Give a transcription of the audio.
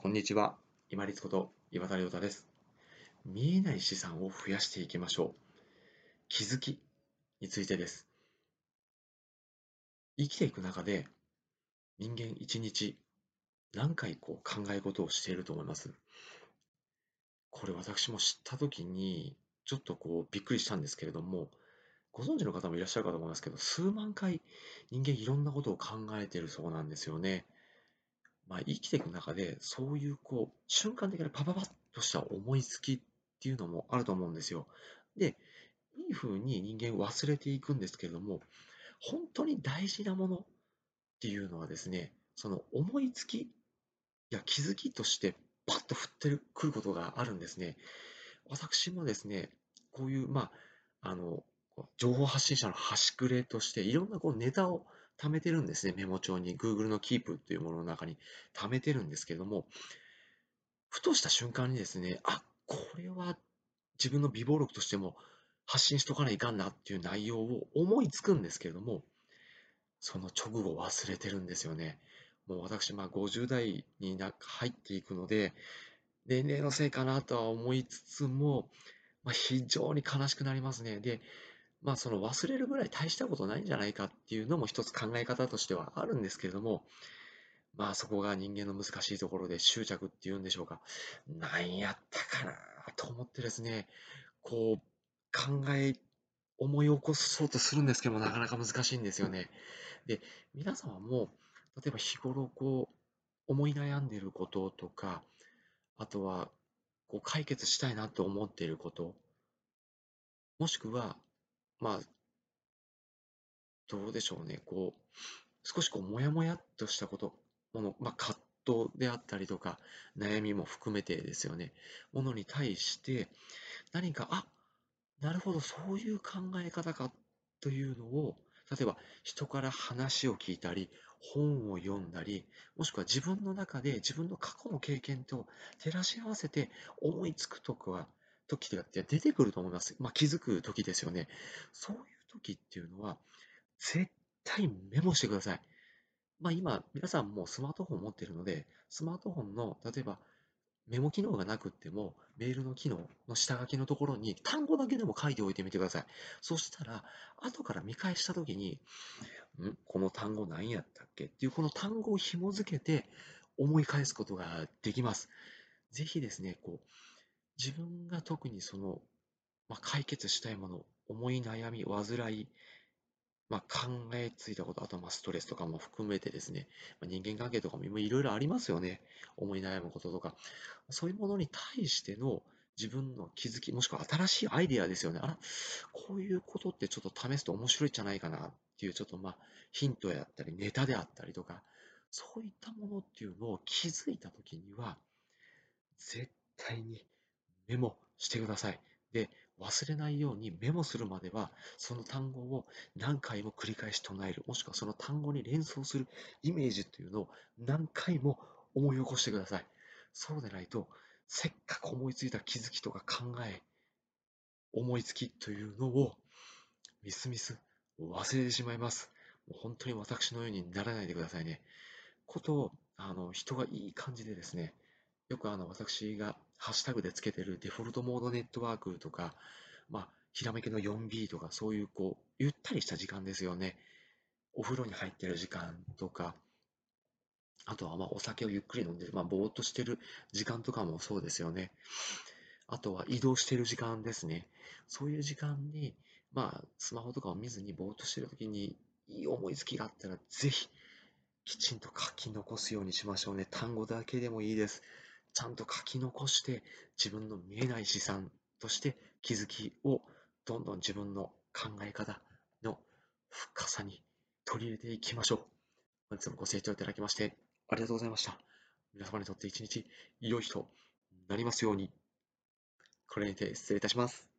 こんにちは。今立こと岩田亮太です。見えない資産を増やしていきましょう。気づきについてです。生きていく中で人間一日何回こう考え事をしていると思います？これ私も知った時にちょっとこうびっくりしたんですけれども、ご存知の方もいらっしゃるかと思いますけど、数万回人間いろんなことを考えているそうなんですよね。まあ、生きていく中で、そういうこう、瞬間的なパパパッとした思いつきっていうのもあると思うんですよ。で、いい風に人間忘れていくんですけれども、本当に大事なものっていうのはですね、その思いつきや気づきとしてパッと振ってくることがあるんですね。私もですね、こういう、まあ、あの、情報発信者の端くれとして、いろんなこうネタを貯めてるんですね、メモ帳に。Google の Keep というものの中に貯めてるんですけれども、ふとした瞬間にですね、あ、これは自分の微暴録としても発信しとかないかんなっていう内容を思いつくんですけれども、その直後忘れてるんですよね。もう私、まあ50代にな入っていくので、年齢のせいかなとは思いつつも、まあ、非常に悲しくなりますね。で、まあその忘れるぐらい大したことないんじゃないかっていうのも一つ考え方としてはあるんですけれども、まあそこが人間の難しいところで執着っていうんでしょうか。なんやったかなと思ってですね、こう考え、思い起こそうとするんですけどもなかなか難しいんですよね。で、皆様も例えば日頃こう思い悩んでいることとか、あとはこう解決したいなと思っていること、もしくはまあ、どうでしょうね、こう、少しこう、もやもやっとしたこと、もの、まあ、葛藤であったりとか、悩みも含めてですよね、ものに対して、何か、あ、なるほど、そういう考え方かというのを、例えば人から話を聞いたり、本を読んだり、もしくは自分の中で自分の過去の経験と照らし合わせて思いつくとか時が出てくると思います。まあ、気づく時ですよね。そういう時っていうのは、絶対メモしてください。まあ、今、皆さんもスマートフォンを持っているので、スマートフォンの、例えば、メモ機能がなくっても、メールの機能の下書きのところに単語だけでも書いておいてみてください。そしたら、後から見返したときに、ん？この単語何やったっけ？っていう、この単語を紐付けて思い返すことができます。ぜひですね、こう、自分が特にその、まあ、解決したいもの、思い悩み、煩い、まあ、考えついたこと、あとはまあストレスとかも含めてですね、まあ、人間関係とかもいろいろありますよね。思い悩むこととか。そういうものに対しての自分の気づき、もしくは新しいアイデアですよね。あら、こういうことってちょっと試すと面白いんじゃないかなっていう、ちょっとまあヒントやったり、ネタであったりとか、そういったものっていうのを気づいたときには、絶対にメモしてください。で、忘れないようにメモするまでは、その単語を何回も繰り返し唱える、もしくはその単語に連想するイメージというのを何回も思い起こしてください。そうでないと、せっかく思いついた気づきとか考え、思いつきというのをみすみす忘れてしまいます。もう本当に私のようにならないでくださいね。ことを、あの、人がいい感じでですね、よくあの私がハッシュタグでつけてるデフォルトモードネットワークとか、まあ、ひらめきの 4B とか、そういうこう、ゆったりした時間ですよね。お風呂に入ってる時間とか、あとはまあお酒をゆっくり飲んで、まあ、ぼーっとしてる時間とかもそうですよね。あとは移動してる時間ですね。そういう時間に、まあ、スマホとかを見ずにぼーっとしてるときに、いい思いつきがあったら、ぜひ、きちんと書き残すようにしましょうね。単語だけでもいいです。ちゃんと書き残して自分の見えない資産として気づきをどんどん自分の考え方の深さに取り入れていきましょう。本日もご清聴いただきましてありがとうございました。皆様にとって一日良い日となりますように。これにて失礼いたします。